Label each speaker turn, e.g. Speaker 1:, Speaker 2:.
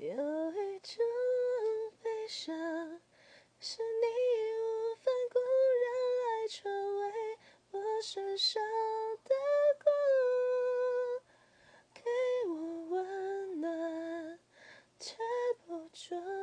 Speaker 1: 有一种悲伤是你义无反顾让爱成为我身上的光给我温暖却不准